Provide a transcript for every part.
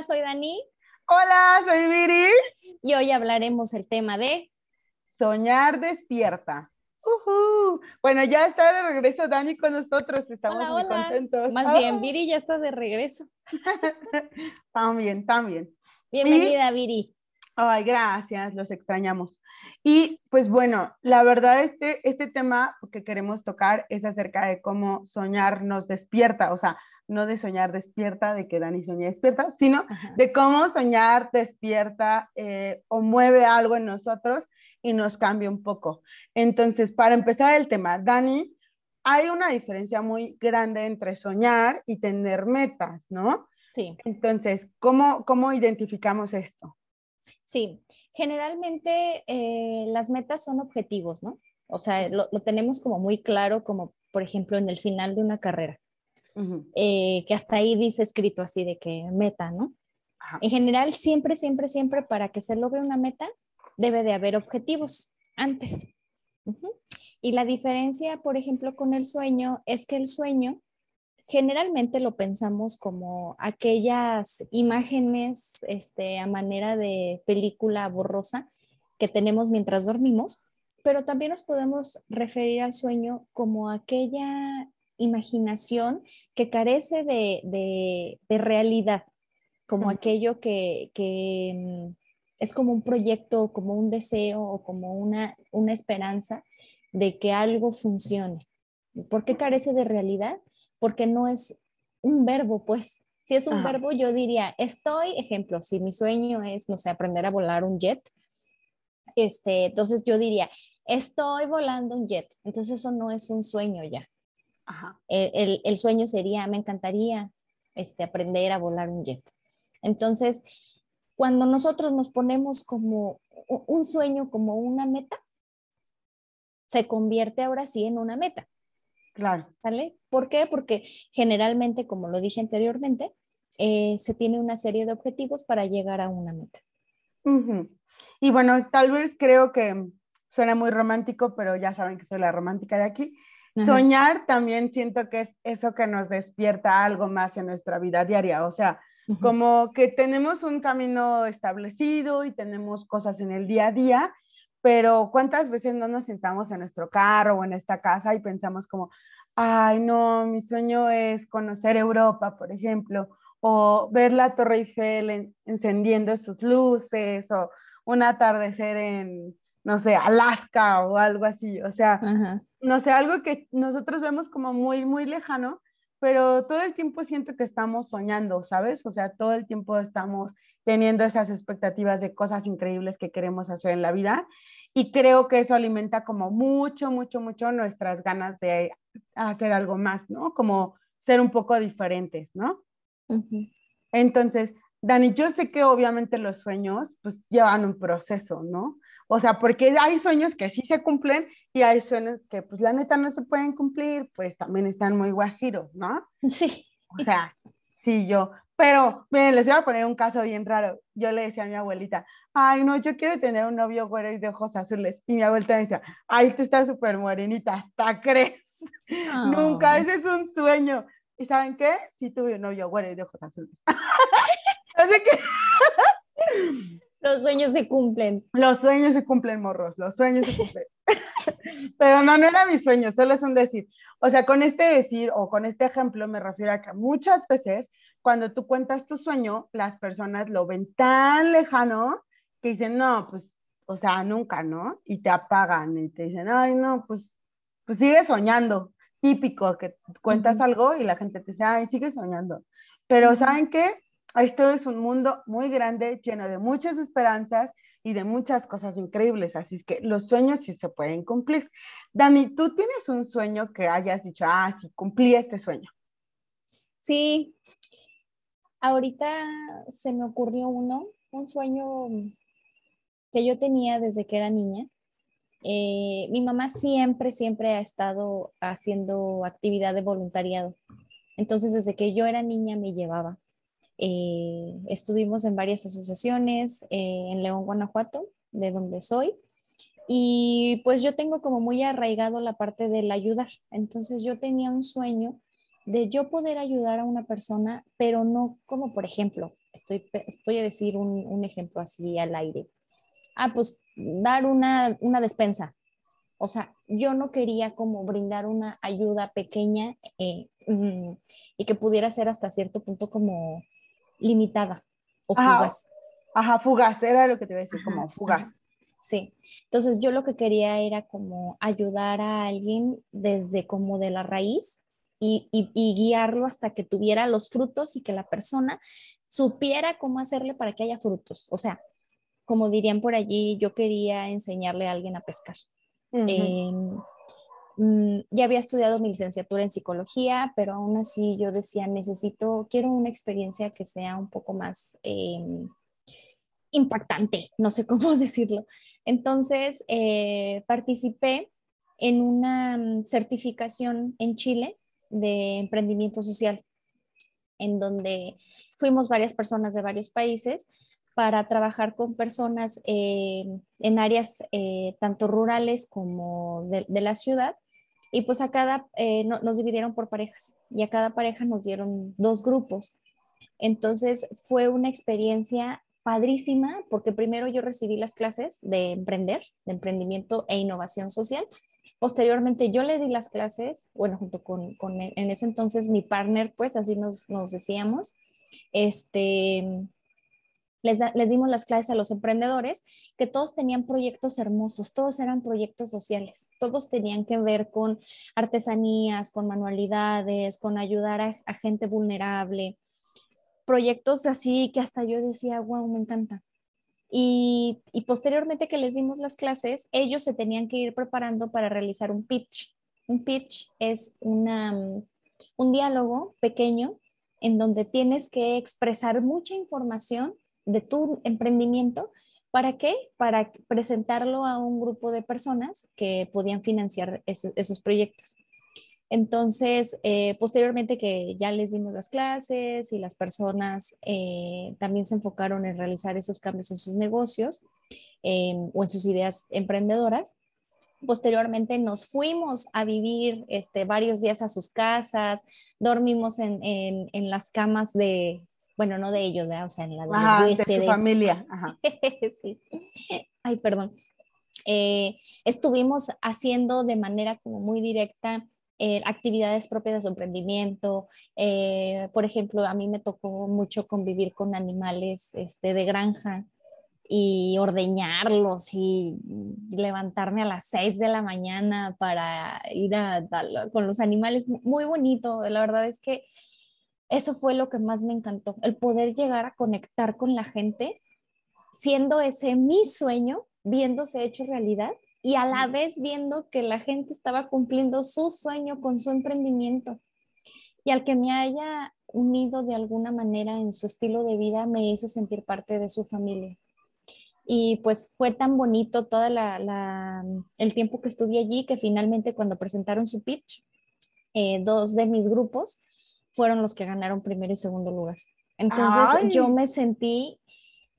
Hola, soy Dani. Hola, soy Viri. Y hoy hablaremos el tema de soñar despierta. Bueno, ya está de regreso Dani con nosotros, estamos muy contentos. Más bien, Viri ya está de regreso. también, también. Bienvenida, Viri. Ay, gracias, los extrañamos. Y pues bueno, la verdad este, este tema que queremos tocar es acerca de cómo soñar nos despierta, o sea, no de soñar despierta, de que Dani sueña despierta, sino de cómo soñar despierta eh, o mueve algo en nosotros y nos cambia un poco. Entonces, para empezar el tema, Dani, hay una diferencia muy grande entre soñar y tener metas, ¿no? Sí. Entonces, ¿cómo, cómo identificamos esto? Sí, generalmente eh, las metas son objetivos, ¿no? O sea, lo, tenemos como muy claro, como por ejemplo en el final de una carrera, eh, que hasta ahí dice escrito así de que meta, ¿no? En general, siempre, siempre, siempre para que se logre una meta, debe de haber objetivos antes. Y la diferencia, por ejemplo, con el sueño es que el sueño generalmente lo pensamos como aquellas imágenes este, a manera de película borrosa que tenemos mientras dormimos, pero también nos podemos referir al sueño como aquella imaginación que carece de, realidad, como aquello que, mm, es como un proyecto, como un deseo o como una, una esperanza de que algo funcione. ¿Por qué carece de realidad? Porque no es un verbo, pues. Si es un verbo, yo diría, estoy, ejemplo, si mi sueño es, no sé, aprender a volar un jet, este, entonces yo diría, estoy volando un jet. Entonces eso no es un sueño ya. El, el, sueño sería, me encantaría este, aprender a volar un jet. Entonces, cuando nosotros nos ponemos como un sueño, como una meta, se convierte ahora sí en una meta. Claro. ¿Sale? ¿Por qué? Porque generalmente, como lo dije anteriormente, eh, se tiene una serie de objetivos para llegar a una meta. Y bueno, tal vez creo que suena muy romántico, pero ya saben que soy la romántica de aquí. Soñar también siento que es eso que nos despierta algo más en nuestra vida diaria, o sea, como que tenemos un camino establecido y tenemos cosas en el día a día pero ¿cuántas veces no nos sentamos en nuestro carro o en esta casa y pensamos como, ay, no, mi sueño es conocer Europa, por ejemplo, o ver la Torre Eiffel encendiendo sus luces, o un atardecer en, no sé, Alaska o algo así, o sea, no sé, algo que nosotros vemos como muy, muy lejano, pero todo el tiempo siento que estamos soñando, ¿sabes? O sea, todo el tiempo estamos teniendo esas expectativas de cosas increíbles que queremos hacer en la vida. Y creo que eso alimenta como mucho, mucho, mucho nuestras ganas de hacer algo más, ¿no? Como ser un poco diferentes, ¿no? Entonces, Dani, yo sé que obviamente los sueños pues llevan un proceso, ¿no? O sea, porque hay sueños que sí se cumplen y hay sueños que pues la neta no se pueden cumplir, pues también están muy guajiros, ¿no? Sí. O sea, sí, yo, pero, miren, les voy a poner un caso bien raro. Yo le decía a mi abuelita, ay, no, yo quiero tener un novio güero y de ojos azules. Y mi abuelita me decía, ay, tú estás súper morenita, hasta crees. Nunca, ese es un sueño. ¿Y saben qué? Sí tuve un novio güero y de ojos azules. Así que... Los sueños se cumplen. Los sueños se cumplen, morros, los sueños se cumplen. Pero no, no era mi sueño, solo es un decir. O sea, con este decir o con este ejemplo me refiero a que muchas veces cuando tú cuentas tu sueño, las personas lo ven tan lejano que dicen, no, pues, o sea, nunca, ¿no? Y te apagan y te dicen, ay, no, pues, pues sigue soñando. Típico que cuentas algo y la gente te dice, ay, sigue soñando. Pero ¿saben qué? Esto es un mundo muy grande, lleno de muchas esperanzas y de muchas cosas increíbles. Así que los sueños sí se pueden cumplir. Dani, ¿tú tienes un sueño que hayas dicho, ah, sí, cumplí este sueño? Sí, ahorita se me ocurrió uno, un sueño que yo tenía desde que era niña. Eh, mi mamá siempre, siempre ha estado haciendo actividad de voluntariado. Entonces, desde que yo era niña me llevaba. Eh, estuvimos en varias asociaciones eh, en León, Guanajuato, de donde soy. Y pues yo tengo como muy arraigado la parte del ayudar. Entonces yo tenía un sueño de yo poder ayudar a una persona, pero no como, por ejemplo, estoy, voy a decir un, ejemplo así al aire. Ah, pues dar una, una despensa, o sea, yo no quería como brindar una ayuda pequeña eh, mm, y que pudiera ser hasta cierto punto como limitada o fugaz. Ajá, fugaz, era lo que te iba a decir, como fugaz. Sí, entonces yo lo que quería era como ayudar a alguien desde como de la raíz y, y guiarlo hasta que tuviera los frutos y que la persona supiera cómo hacerle para que haya frutos. O sea, como dirían por allí, yo quería enseñarle a alguien a pescar. Em, mm, ya había estudiado mi licenciatura en psicología, pero aún así yo decía, necesito, quiero una experiencia que sea un poco más em, impactante, no sé cómo decirlo. Entonces, eh, participé en una mm, certificación en Chile de emprendimiento social, en donde fuimos varias personas de varios países para trabajar con personas eh, en áreas eh, tanto rurales como de, la ciudad. Y pues a cada, eh, nos dividieron por parejas y a cada pareja nos dieron dos grupos. Entonces fue una experiencia padrísima porque primero yo recibí las clases de emprender, de emprendimiento e innovación social. Posteriormente yo le di las clases, bueno, junto con, con en ese entonces mi partner, pues así nos, nos decíamos, este, les, dimos las clases a los emprendedores, que todos tenían proyectos hermosos, todos eran proyectos sociales, todos tenían que ver con artesanías, con manualidades, con ayudar a, gente vulnerable, proyectos así que hasta yo decía, wow, me encanta. Y, y, posteriormente que les dimos las clases, ellos se tenían que ir preparando para realizar un pitch. Un pitch es una, un diálogo pequeño en donde tienes que expresar mucha información de tu emprendimiento. ¿Para qué? Para presentarlo a un grupo de personas que podían financiar esos proyectos. Entonces, eh, posteriormente que ya les dimos las clases y las personas eh, también se enfocaron en realizar esos cambios en sus negocios em, o en sus ideas emprendedoras, posteriormente nos fuimos a vivir este, varios días a sus casas, dormimos en, en las camas de, bueno, no de ellos, o sea, en la de, su familia. sí. Ay, perdón. Eh, estuvimos haciendo de manera como muy directa eh, actividades propias de su emprendimiento. Eh, por ejemplo, a mí me tocó mucho convivir con animales este, de granja y ordeñarlos y levantarme a las 6 de la mañana para ir a, con los animales. Muy bonito, la verdad es que eso fue lo que más me encantó, el poder llegar a conectar con la gente, siendo ese mi sueño, viéndose hecho realidad y a la vez viendo que la gente estaba cumpliendo su sueño con su emprendimiento. Y al que me haya unido de alguna manera en su estilo de vida, me hizo sentir parte de su familia. Y pues fue tan bonito todo el tiempo que estuve allí que finalmente cuando presentaron su pitch, eh, dos de mis grupos fueron los que ganaron primero y segundo lugar. Entonces yo me sentí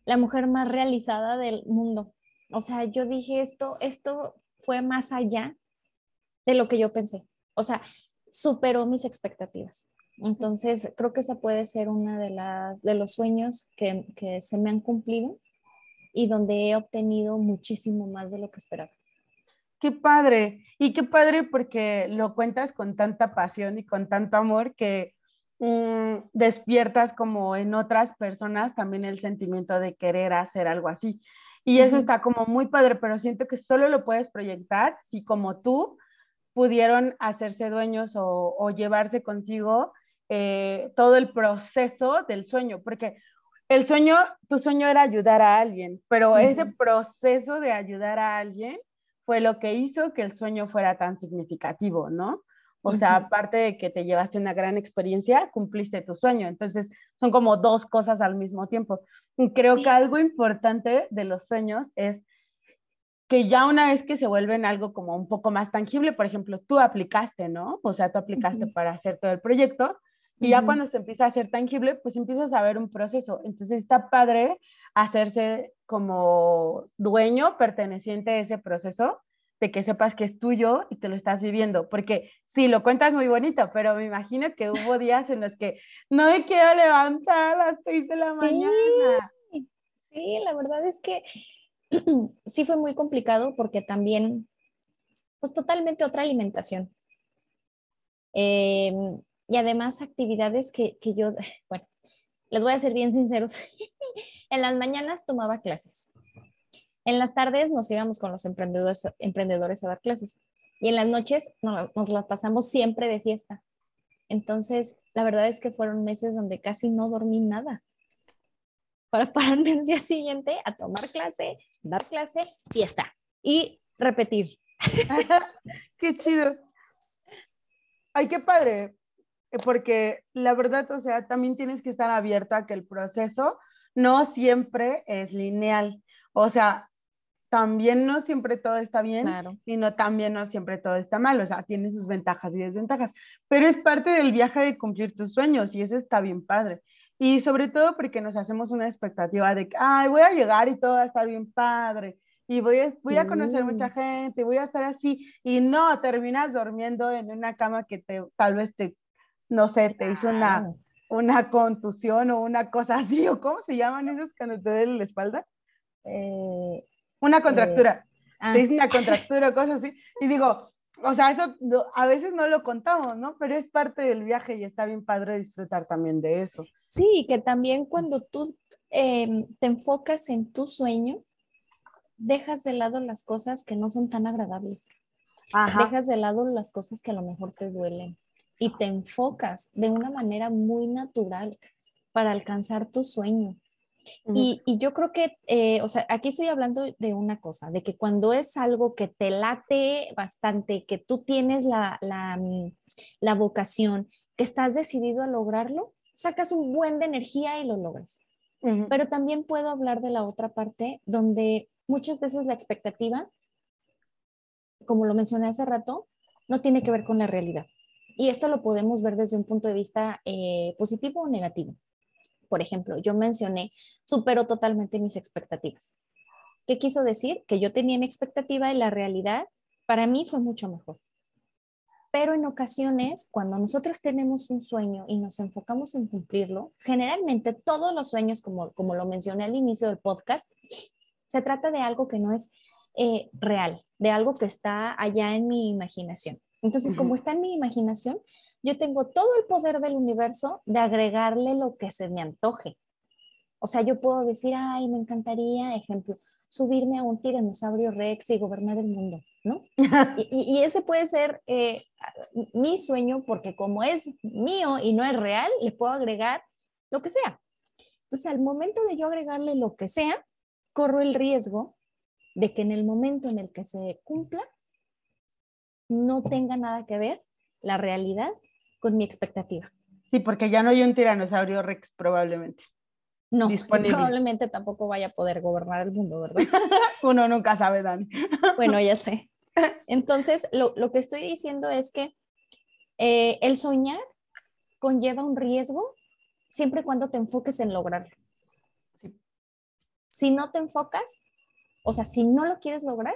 la mujer más realizada del mundo. O sea, yo dije esto, esto fue más allá de lo que yo pensé. O sea, superó mis expectativas. Entonces, creo que esa puede ser una de las de los sueños que, que se me han cumplido y donde he obtenido muchísimo más de lo que esperaba. Qué padre. Y qué padre porque lo cuentas con tanta pasión y con tanto amor que Mm, despiertas como en otras personas también el sentimiento de querer hacer algo así. Y eso está como muy padre, pero siento que solo lo puedes proyectar si como tú pudieron hacerse dueños o, llevarse consigo eh, todo el proceso del sueño, porque el sueño, tu sueño era ayudar a alguien, pero ese proceso de ayudar a alguien fue lo que hizo que el sueño fuera tan significativo, ¿no? O sea, aparte de que te llevaste una gran experiencia, cumpliste tu sueño. Entonces, son como dos cosas al mismo tiempo. Creo que algo importante de los sueños es que ya una vez que se vuelven algo como un poco más tangible, por ejemplo, tú aplicaste, ¿no? O sea, tú aplicaste para hacer todo el proyecto y ya cuando se empieza a hacer tangible, pues empiezas a ver un proceso. Entonces está padre hacerse como dueño, perteneciente a ese proceso de que sepas que es tuyo y te lo estás viviendo, porque sí, lo cuentas muy bonito, pero me imagino que hubo días en los que no me quiero levantar a las seis de la mañana. Sí, la verdad es que sí fue muy complicado porque también, pues totalmente otra alimentación. Em, y además actividades que, que yo, bueno, les voy a ser bien sinceros, en las mañanas tomaba clases. En las tardes nos íbamos con los emprendedores, emprendedores a dar clases y en las noches nos, las pasamos siempre de fiesta. Entonces, la verdad es que fueron meses donde casi no dormí nada para pararme el día siguiente a tomar clase, dar clase, fiesta y repetir. qué chido. Ay, qué padre, porque la verdad, o sea, también tienes que estar abierta a que el proceso no siempre es lineal. O sea, también no siempre todo está bien, y no también no siempre todo está mal, o sea, tiene sus ventajas y desventajas, pero es parte del viaje de cumplir tus sueños y eso está bien padre. Y sobre todo porque nos hacemos una expectativa de que, ay, voy a llegar y todo va a estar bien padre, y voy a, voy a conocer mucha gente, voy a estar así, y no, terminas durmiendo en una cama que te, tal vez te, no sé, te hizo una, una contusión o una cosa así, o cómo se llaman esos cuando te duele la espalda. Eh, una contractura. Ah. Te dicen una contractura o cosas así. Y digo, o sea, eso a veces no lo contamos, ¿no? Pero es parte del viaje y está bien padre disfrutar también de eso. Sí, que también cuando tú em, te enfocas en tu sueño, dejas de lado las cosas que no son tan agradables. Dejas de lado las cosas que a lo mejor te duelen y te enfocas de una manera muy natural para alcanzar tu sueño. Y, yo creo que, eh, o sea, aquí estoy hablando de una cosa, de que cuando es algo que te late bastante, que tú tienes la, la, mm, la vocación, que estás decidido a lograrlo, sacas un buen de energía y lo logras. Pero también puedo hablar de la otra parte, donde muchas veces la expectativa, como lo mencioné hace rato, no tiene que ver con la realidad. Y esto lo podemos ver desde un punto de vista eh, positivo o negativo por ejemplo, yo mencioné, superó totalmente mis expectativas. ¿Qué quiso decir? Que yo tenía mi expectativa y la realidad para mí fue mucho mejor. Pero en ocasiones, cuando nosotros tenemos un sueño y nos enfocamos en cumplirlo, generalmente todos los sueños, como, como lo mencioné al inicio del podcast, se trata de algo que no es eh, real, de algo que está allá en mi imaginación. Entonces, como está en mi imaginación, yo tengo todo el poder del universo de agregarle lo que se me antoje. O sea, yo puedo decir, ay, me encantaría, ejemplo, subirme a un tiranosaurio rex y gobernar el mundo, ¿no? y, ese puede ser eh, mi sueño porque como es mío y no es real, le puedo agregar lo que sea. Entonces, al momento de yo agregarle lo que sea, corro el riesgo de que en el momento en el que se cumpla, no tenga nada que ver la realidad con mi expectativa. Sí, porque ya no hay un tiranosaurio Rex probablemente. No, probablemente tampoco vaya a poder gobernar el mundo, ¿verdad? Uno nunca sabe, Dani. bueno, ya sé. Entonces, lo, que estoy diciendo es que eh, el soñar conlleva un riesgo siempre y cuando te enfoques en lograrlo. Si no te enfocas, o sea, si no lo quieres lograr,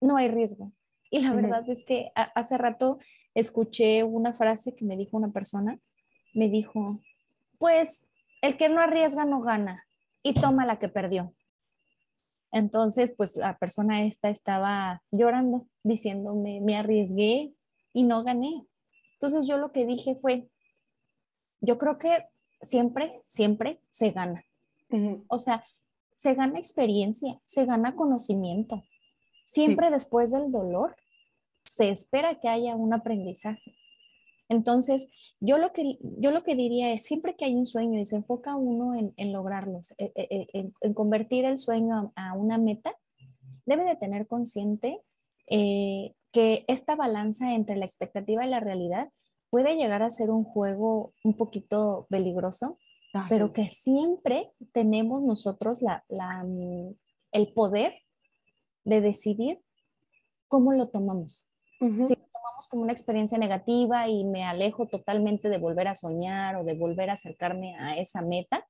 no hay riesgo. Y la verdad es que hace rato escuché una frase que me dijo una persona, me dijo, pues el que no arriesga no gana y toma la que perdió. Entonces, pues la persona esta estaba llorando, diciéndome, me arriesgué y no gané. Entonces yo lo que dije fue, yo creo que siempre, siempre se gana. O sea, se gana experiencia, se gana conocimiento. Siempre después del dolor se espera que haya un aprendizaje. Entonces, yo lo que, yo lo que diría es, siempre que hay un sueño y se enfoca uno en, en lograrlos, eh, eh, eh, en, convertir el sueño a, una meta, debe de tener consciente que esta balanza entre la expectativa y la realidad puede llegar a ser un juego un poquito peligroso, pero que siempre tenemos nosotros la, la, el poder de decidir cómo lo tomamos. Si lo tomamos como una experiencia negativa y me alejo totalmente de volver a soñar o de volver a acercarme a esa meta,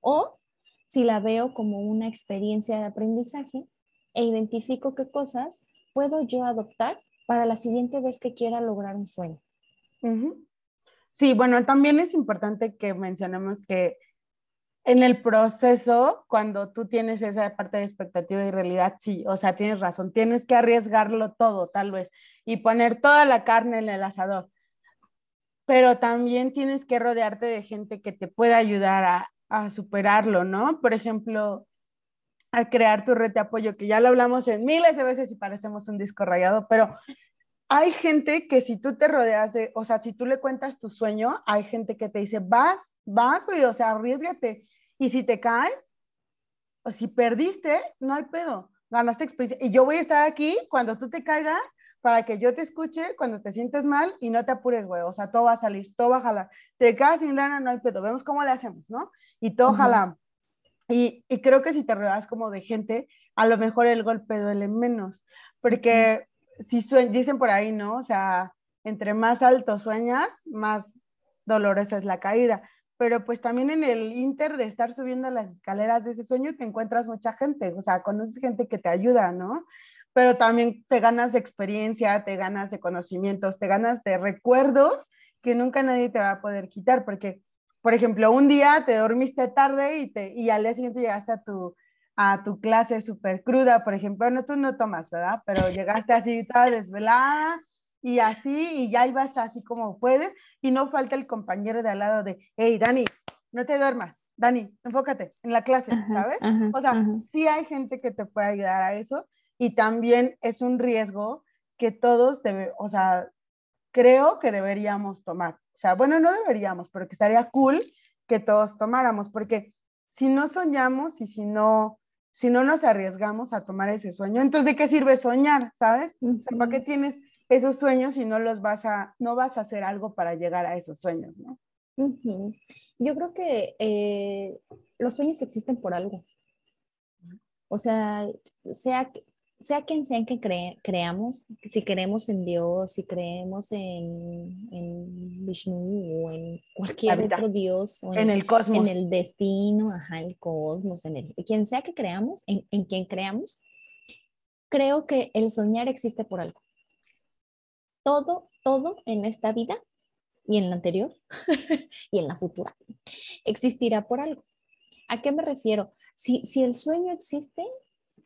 o si la veo como una experiencia de aprendizaje e identifico qué cosas puedo yo adoptar para la siguiente vez que quiera lograr un sueño. Sí, bueno, también es importante que mencionemos que en el proceso, cuando tú tienes esa parte de expectativa y realidad, sí, o sea, tienes razón, tienes que arriesgarlo todo, tal vez, y poner toda la carne en el asador. Pero también tienes que rodearte de gente que te pueda ayudar a, superarlo, ¿no? Por ejemplo, a crear tu red de apoyo, que ya lo hablamos en miles de veces y parecemos un disco rayado, pero hay gente que si tú te rodeas de, o sea, si tú le cuentas tu sueño, hay gente que te dice, vas, vas, güey, o sea, arriesgate. Y si te caes, o si perdiste, no hay pedo, ganaste experiencia. Y yo voy a estar aquí cuando tú te caigas para que yo te escuche cuando te sientes mal y no te apures, güey. O sea, todo va a salir, todo va a jalar. Te caes sin lana, no hay pedo. Vemos cómo le hacemos, ¿no? Y todo jala. Y, y, creo que si te rodeas como de gente, a lo mejor el golpe duele menos. Porque si dicen por ahí, ¿no? O sea, entre más alto sueñas, más dolorosa es la caída pero pues también en el inter de estar subiendo las escaleras de ese sueño te encuentras mucha gente, o sea, conoces gente que te ayuda, ¿no? Pero también te ganas de experiencia, te ganas de conocimientos, te ganas de recuerdos que nunca nadie te va a poder quitar, porque, por ejemplo, un día te dormiste tarde y, te, y al día siguiente llegaste a tu, a tu clase súper cruda, por ejemplo, no, tú no tomas, ¿verdad? Pero llegaste así toda desvelada y así, y ya ibas así como puedes, y no falta el compañero de al lado de, hey, Dani, no te duermas, Dani, enfócate en la clase, ¿sabes? o sea, sí hay gente que te puede ayudar a eso, y también es un riesgo que todos, debe, o sea, creo que deberíamos tomar. O sea, bueno, no deberíamos, pero que estaría cool que todos tomáramos, porque si no soñamos y si no, si no nos arriesgamos a tomar ese sueño, entonces ¿de qué sirve soñar, sabes? O sea, ¿para qué tienes esos sueños y no los vas a, no vas a hacer algo para llegar a esos sueños, ¿no? Yo creo que eh, los sueños existen por algo. O sea, sea, sea quien sea en que creamos, si creemos en Dios, si creemos en, en Vishnu o en cualquier otro Dios, o en, el cosmos, en el destino, ajá, el cosmos, en el, quien sea que creamos, en, en quien creamos, creo que el soñar existe por algo todo, todo en esta vida y en la anterior y en la futura existirá por algo. ¿A qué me refiero? Si, si el sueño existe,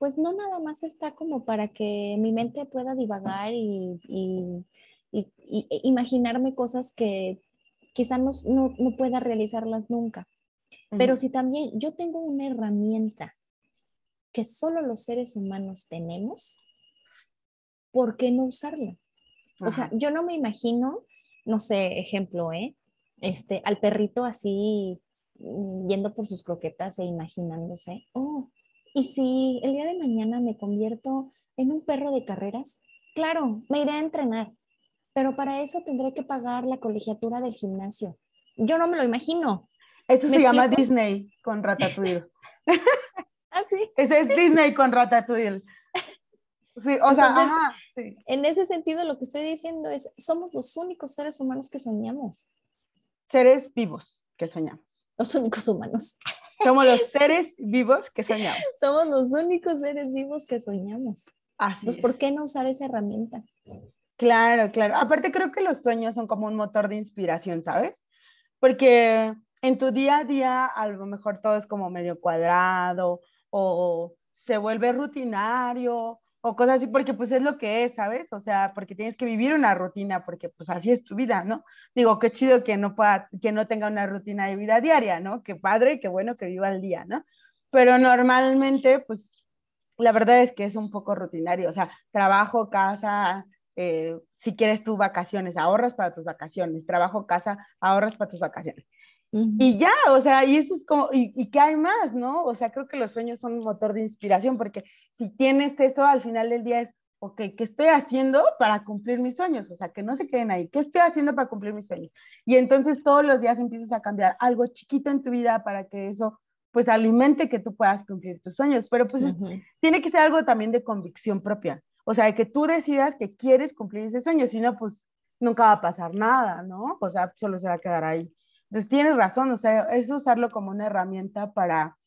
pues no nada más está como para que mi mente pueda divagar y, y, e imaginarme cosas que quizá no, no, no pueda realizarlas nunca. Pero si también yo tengo una herramienta que solo los seres humanos tenemos, ¿por qué no usarla? O sea, yo no me imagino, no sé, ejemplo, ¿eh? Este, al perrito así mm, yendo por sus croquetas e imaginándose, oh, ¿y si el día de mañana me convierto en un perro de carreras? Claro, me iré a entrenar, pero para eso tendré que pagar la colegiatura del gimnasio. Yo no me lo imagino. Eso se llama Disney con Ratatouille. ¿Ah, sí? Ese es Disney con Ratatouille. Sí, o sea, en ese sentido lo que estoy diciendo es, somos los únicos seres humanos que soñamos. Seres vivos que soñamos. Los únicos humanos. Somos los seres vivos que soñamos. Somos los únicos seres vivos que soñamos. Así Entonces, ¿por qué no usar esa herramienta? Claro, claro. Aparte creo que los sueños son como un motor de inspiración, ¿sabes? Porque en tu día a día a lo mejor todo es como medio cuadrado o se vuelve rutinario o cosas así, porque pues es lo que es, ¿sabes? O sea, porque tienes que vivir una rutina, porque pues así es tu vida, ¿no? Digo, qué chido que no pueda, que no tenga una rutina de vida diaria, ¿no? Qué padre, qué bueno que viva el día, ¿no? Pero normalmente, pues, la verdad es que es un poco rutinario, o sea, trabajo, casa, eh, si quieres tus vacaciones, ahorras para tus vacaciones, trabajo, casa, ahorras para tus vacaciones. Y ya, o sea, y eso es como, y, y qué hay más, ¿no? O sea, creo que los sueños son un motor de inspiración, porque si tienes eso, al final del día es, ok, ¿qué estoy haciendo para cumplir mis sueños? O sea, que no se queden ahí, ¿qué estoy haciendo para cumplir mis sueños? Y entonces todos los días empiezas a cambiar algo chiquito en tu vida para que eso, pues, alimente que tú puedas cumplir tus sueños, pero pues tiene que ser algo también de convicción propia, o sea, de que tú decidas que quieres cumplir ese sueño, si no, pues, nunca va a pasar nada, ¿no? O sea, solo se va a quedar ahí. Entonces tienes razón, o sea, es usarlo como una herramienta para,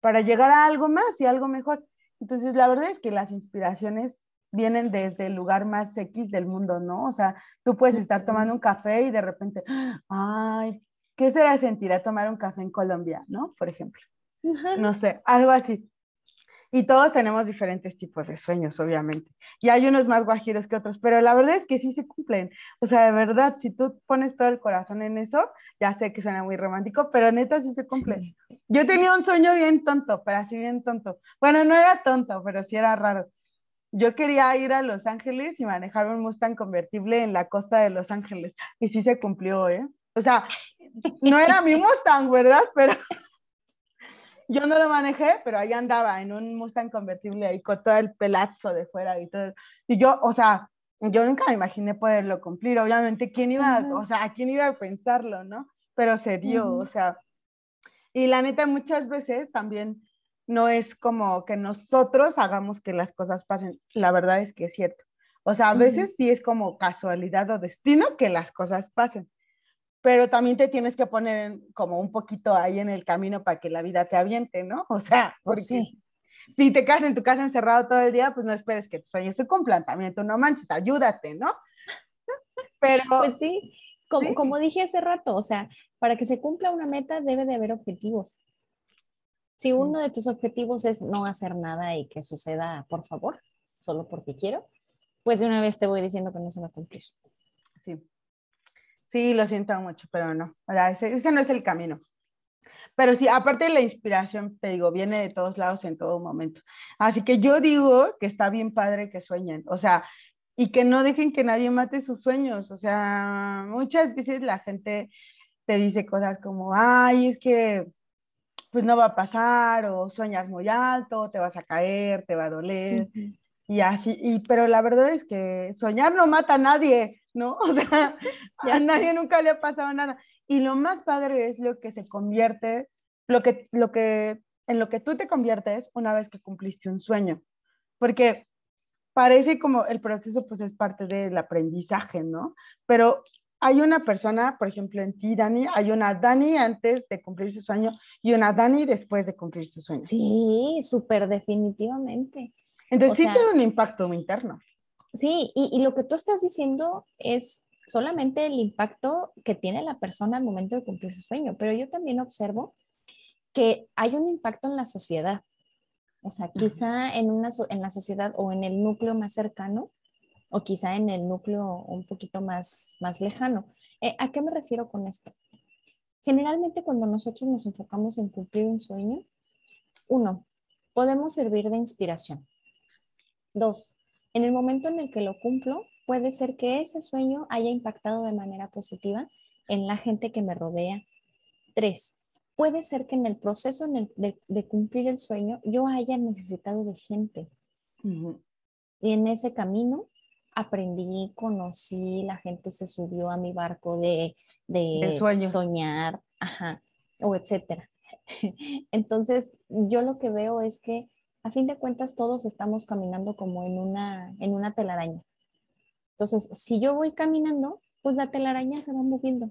para llegar a algo más y algo mejor. Entonces, la verdad es que las inspiraciones vienen desde el lugar más X del mundo, ¿no? O sea, tú puedes estar tomando un café y de repente, ay, ¿qué será sentir a tomar un café en Colombia, ¿no? Por ejemplo. No sé, algo así. Y todos tenemos diferentes tipos de sueños, obviamente. Y hay unos más guajiros que otros, pero la verdad es que sí se cumplen. O sea, de verdad, si tú pones todo el corazón en eso, ya sé que suena muy romántico, pero neta sí se cumple. Yo tenía un sueño bien tonto, pero así bien tonto. Bueno, no era tonto, pero sí era raro. Yo quería ir a Los Ángeles y manejar un Mustang convertible en la costa de Los Ángeles. Y sí se cumplió, ¿eh? O sea, no era mi Mustang, ¿verdad? Pero yo no lo manejé, pero ahí andaba en un Mustang convertible ahí con todo el pelazo de fuera y todo. Y yo, o sea, yo nunca me imaginé poderlo cumplir. Obviamente, ¿quién iba, o sea, a quién iba a pensarlo, no? Pero se dio, o sea. Y la neta, muchas veces también no es como que nosotros hagamos que las cosas pasen. La verdad es que es cierto. O sea, a veces sí es como casualidad o destino que las cosas pasen pero también te tienes que poner como un poquito ahí en el camino para que la vida te aviente, ¿no? O sea, porque si te quedas en tu casa encerrado todo el día, pues no esperes que tus sueños se cumplan, también tú no manches, ayúdate, ¿no? Pero... Pues sí, como, como dije hace rato, o sea, para que se cumpla una meta debe de haber objetivos. Si uno de tus objetivos es no hacer nada y que suceda, por favor, solo porque quiero, pues de una vez te voy diciendo que no se va a cumplir. Sí. Sí, lo siento mucho, pero no. O sea, ese, no es el camino. Pero sí, aparte de la inspiración, te digo, viene de todos lados en todo momento. Así que yo digo que está bien padre que sueñen, o sea, y que no dejen que nadie mate sus sueños. O sea, muchas veces la gente te dice cosas como, ay, es que pues no va a pasar, o sueñas muy alto, te vas a caer, te va a doler, y así, y, pero la verdad es que soñar no mata a nadie, ¿no? O sea, a nadie nunca le ha pasado nada. Y lo más padre es lo que se convierte, lo que, lo que, en lo que tú te conviertes una vez que cumpliste un sueño. Porque parece como el proceso pues es parte del aprendizaje, ¿no? Pero hay una persona, por ejemplo, en ti, Dani, hay una Dani antes de cumplir su sueño y una Dani después de cumplir su sueño. Sí, súper definitivamente. Entonces sí tiene un impacto interno. Sí, y, lo que tú estás diciendo es solamente el impacto que tiene la persona al momento de cumplir su sueño, pero yo también observo que hay un impacto en la sociedad. O sea, quizá en, una, en la sociedad o en el núcleo más cercano, o quizá en el núcleo un poquito más, más lejano. Eh, ¿A qué me refiero con esto? Generalmente cuando nosotros nos enfocamos en cumplir un sueño, uno, podemos servir de inspiración. Dos, en el momento en el que lo cumplo, puede ser que ese sueño haya impactado de manera positiva en la gente que me rodea. Tres, puede ser que en el proceso de, cumplir el sueño yo haya necesitado de gente. Y en ese camino aprendí, conocí, la gente se subió a mi barco de, soñar, ajá, o etcétera. Entonces, yo lo que veo es que a fin de cuentas todos estamos caminando como en una, en una telaraña. Entonces, si yo voy caminando, pues la telaraña se va moviendo.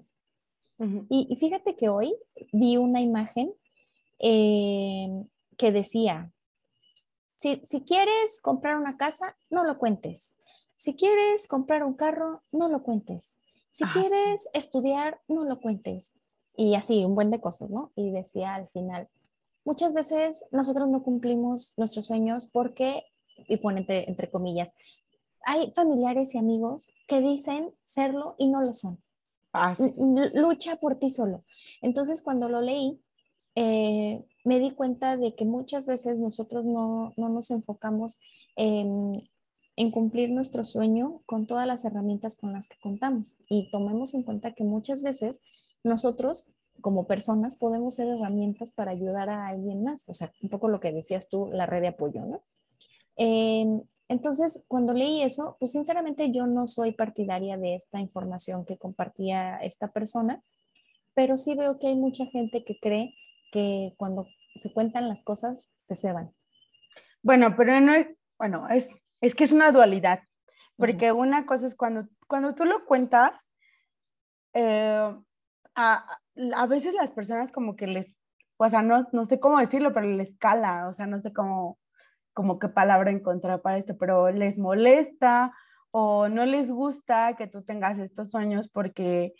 y, fíjate que hoy vi una imagen eh, que decía, si, si quieres comprar una casa, no lo cuentes. Si quieres comprar un carro, no lo cuentes. Si ah, quieres estudiar, no lo cuentes. Y así, un buen de cosas, ¿no? Y decía al final, muchas veces nosotros no cumplimos nuestros sueños porque, y pone entre, comillas, hay familiares y amigos que dicen serlo y no lo son. Ah, lucha por ti solo. Entonces, cuando lo leí, eh, me di cuenta de que muchas veces nosotros no, nos enfocamos en, en, cumplir nuestro sueño con todas las herramientas con las que contamos. Y tomemos en cuenta que muchas veces nosotros como personas podemos ser herramientas para ayudar a alguien más. O sea, un poco lo que decías tú, la red de apoyo, ¿no? Em, entonces, cuando leí eso, pues sinceramente yo no soy partidaria de esta información que compartía esta persona, pero sí veo que hay mucha gente que cree que cuando se cuentan las cosas, se ceban. Bueno, pero no es, bueno, es, es que es una dualidad, porque una cosa es cuando, cuando tú lo cuentas, eh, a, a veces las personas como que les, o sea, no, no sé cómo decirlo, pero les cala, o sea, no sé cómo, como qué palabra encontrar para esto, pero les molesta o no les gusta que tú tengas estos sueños porque,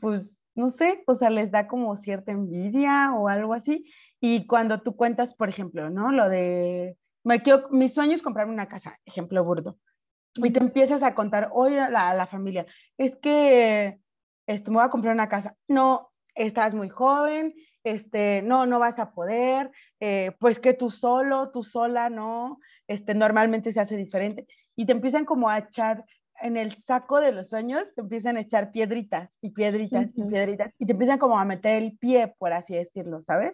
pues, no sé, o sea, les da como cierta envidia o algo así. Y cuando tú cuentas, por ejemplo, ¿no? Lo de, me quiero, mi sueño es comprarme una casa, ejemplo burdo. Y te empiezas a contar, oye, a la, la familia, es que este, me voy a comprar una casa. No, estás muy joven, este, no, no vas a poder, eh, pues que tú solo, tú sola, no, este, normalmente se hace diferente. Y te empiezan como a echar en el saco de los sueños, te empiezan a echar piedritas y piedritas y piedritas y te empiezan como a meter el pie, por así decirlo, ¿sabes?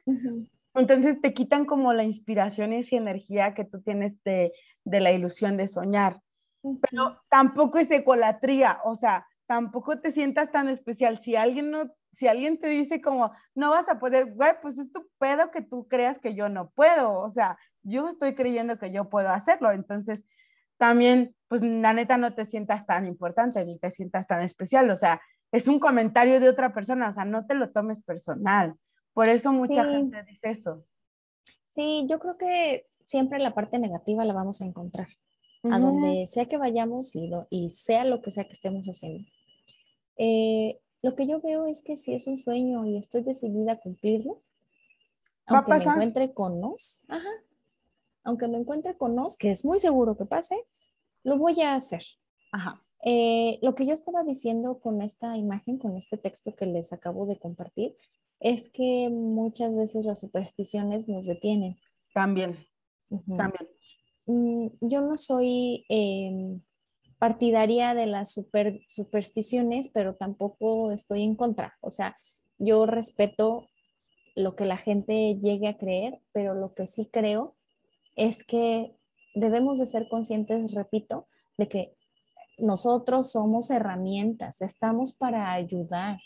Entonces te quitan como la inspiración y esa energía que tú tienes de, de la ilusión de soñar. Pero tampoco es ecolatría, o sea, tampoco te sientas tan especial. Si alguien no si alguien te dice como, no vas a poder, güey, pues es tu pedo que tú creas que yo no puedo, o sea, yo estoy creyendo que yo puedo hacerlo, entonces también, pues la neta no te sientas tan importante ni te sientas tan especial, o sea, es un comentario de otra persona, o sea, no te lo tomes personal. Por eso mucha gente dice eso. Sí, yo creo que siempre la parte negativa la vamos a encontrar, a donde sea que vayamos y, y sea lo que sea que estemos haciendo. Eh, lo que yo veo es que si es un sueño y estoy decidida a cumplirlo, aunque me encuentre con nos, aunque me encuentre con nos, que es muy seguro que pase, lo voy a hacer. Eh, lo que yo estaba diciendo con esta imagen, con este texto que les acabo de compartir, es que muchas veces las supersticiones nos detienen. También, también. Mm, yo no soy em, partidaria de las super, supersticiones, pero tampoco estoy en contra. O sea, yo respeto lo que la gente llegue a creer, pero lo que sí creo es que debemos de ser conscientes, repito, de que nosotros somos herramientas, estamos para ayudar,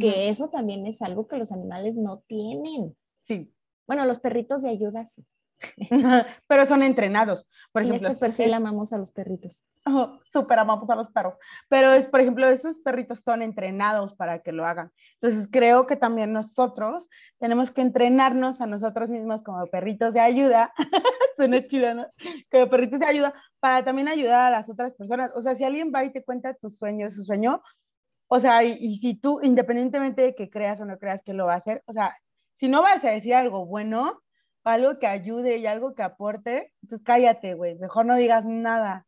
que eso también es algo que los animales no tienen. Sí. Bueno, los perritos de ayuda sí. pero son entrenados. Por en ejemplo, este perfil amamos a los perritos. Oh, súper amamos a los perros. Pero es, por ejemplo, esos perritos son entrenados para que lo hagan. Entonces, creo que también nosotros tenemos que entrenarnos a nosotros mismos como perritos de ayuda. Suena chido, ¿no? Como perritos de ayuda para también ayudar a las otras personas. O sea, si alguien va y te cuenta tu sueño, su sueño, o sea, y, y si tú, independientemente de que creas o no creas que lo va a hacer, o sea, si no vas a decir algo bueno, algo que ayude y algo que aporte, entonces cállate, güey, mejor no digas nada.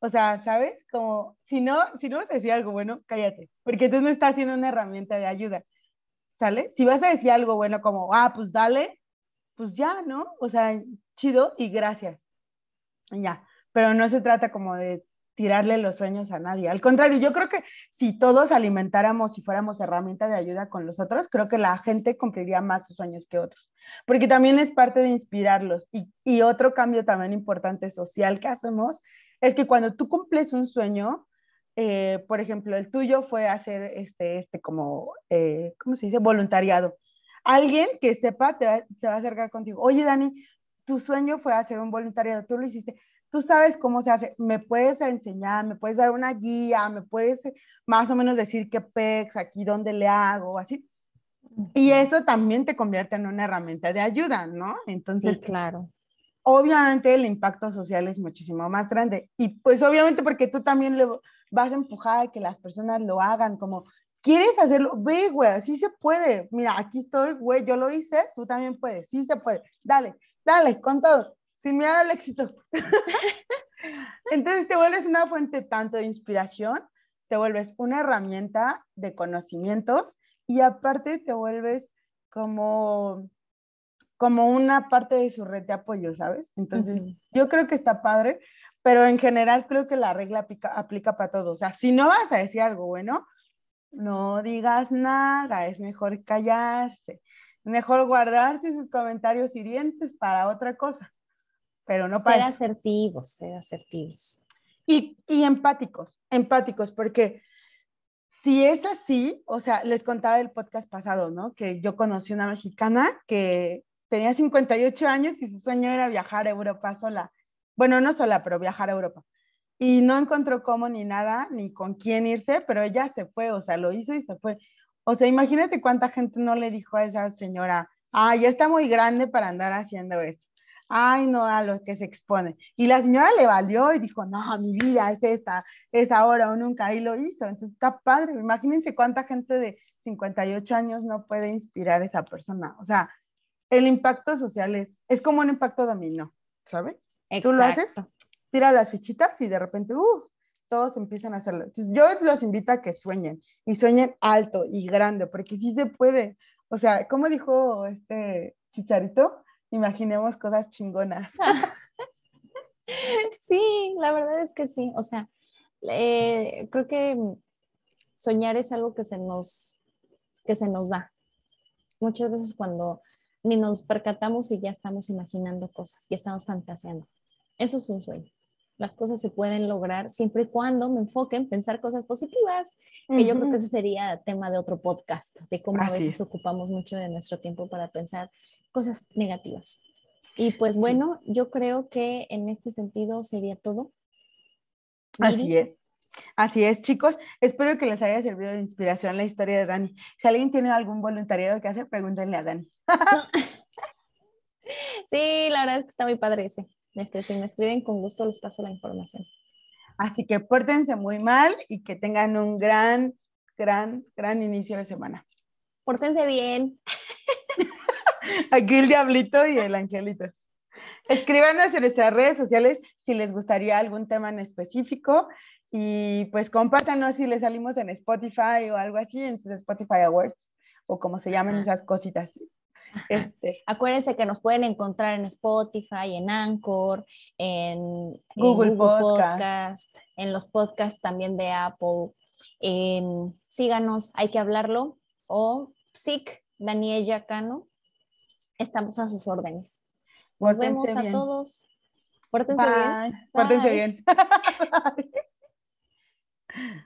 O sea, ¿sabes? Como, si no, si no vas a decir algo bueno, cállate, porque entonces no estás haciendo una herramienta de ayuda, ¿sale? Si vas a decir algo bueno como, ah, pues dale, pues ya, ¿no? O sea, chido y gracias. Ya, pero no se trata como de tirarle los sueños a nadie. Al contrario, yo creo que si todos alimentáramos y fuéramos herramienta de ayuda con los otros, creo que la gente cumpliría más sus sueños que otros, porque también es parte de inspirarlos. Y, y otro cambio también importante social que hacemos es que cuando tú cumples un sueño, eh, por ejemplo, el tuyo fue hacer este, este como, eh, ¿cómo se dice? Voluntariado. Alguien que sepa te se va a acercar contigo. Oye, Dani, tu sueño fue hacer un voluntariado, tú lo hiciste tú sabes cómo se hace, me puedes enseñar, me puedes dar una guía, me puedes más o menos decir qué pex, aquí dónde le hago, así. Y eso también te convierte en una herramienta de ayuda, ¿no? Entonces, claro. Obviamente el impacto social es muchísimo más grande. Y pues obviamente porque tú también le vas a empujar a que las personas lo hagan, como, ¿quieres hacerlo? Ve, güey, sí se puede. Mira, aquí estoy, güey, yo lo hice, tú también puedes, sí se puede. Dale, dale, con todo sin miedo al éxito. Entonces te vuelves una fuente tanto de inspiración, te vuelves una herramienta de conocimientos y aparte te vuelves como, como una parte de su red de apoyo, ¿sabes? Entonces yo creo que está padre, pero en general creo que la regla aplica, aplica para todos. O sea, si no vas a decir algo bueno, no digas nada, es mejor callarse, mejor guardarse sus comentarios hirientes para otra cosa pero no para... Ser asertivos, ser asertivos. Y, y empáticos, empáticos, porque si es así, o sea, les contaba el podcast pasado, ¿no? Que yo conocí una mexicana que tenía 58 años y su sueño era viajar a Europa sola. Bueno, no sola, pero viajar a Europa. Y no encontró cómo ni nada, ni con quién irse, pero ella se fue, o sea, lo hizo y se fue. O sea, imagínate cuánta gente no le dijo a esa señora, ah, ya está muy grande para andar haciendo eso ay, no, a lo que se expone. Y la señora le valió y dijo, no, mi vida es esta, es ahora o nunca, y lo hizo. Entonces está padre. Imagínense cuánta gente de 58 años no puede inspirar a esa persona. O sea, el impacto social es, es como un impacto dominó, ¿sabes? Tú lo haces, tira las fichitas y de repente, uh, todos empiezan a hacerlo. Entonces, yo los invito a que sueñen y sueñen alto y grande, porque sí se puede. O sea, como dijo este Chicharito, imaginemos cosas chingonas. sí, la verdad es que sí. O sea, eh, creo que soñar es algo que se nos, que se nos da. Muchas veces cuando ni nos percatamos y ya estamos imaginando cosas, ya estamos fantaseando. Eso es un sueño las cosas se pueden lograr siempre y cuando me enfoque en pensar cosas positivas, que yo creo que ese sería tema de otro podcast, de cómo a veces ocupamos mucho de nuestro tiempo para pensar cosas negativas. Y pues bueno, yo creo que en este sentido sería todo. Así es. Así es, chicos. Espero que les haya servido de inspiración la historia de Dani. Si alguien tiene algún voluntariado que hacer, pregúntenle a Dani. sí, la verdad es que está muy padre ese. Este, si me escriben, con gusto les paso la información. Así que pórtense muy mal y que tengan un gran, gran, gran inicio de semana. Pórtense bien. Aquí el diablito y el angelito. Escríbanos en nuestras redes sociales si les gustaría algún tema en específico y pues compártanos si les salimos en Spotify o algo así, en sus Spotify Awards o como se llaman esas cositas. Este. Acuérdense que nos pueden encontrar en Spotify, en Anchor, en Google, Podcast. en los podcasts también de Apple. síganos, hay que hablarlo. O PSIC, Daniel Yacano. Estamos a sus órdenes. Nos vemos a todos. Pórtense bien. Pórtense bien.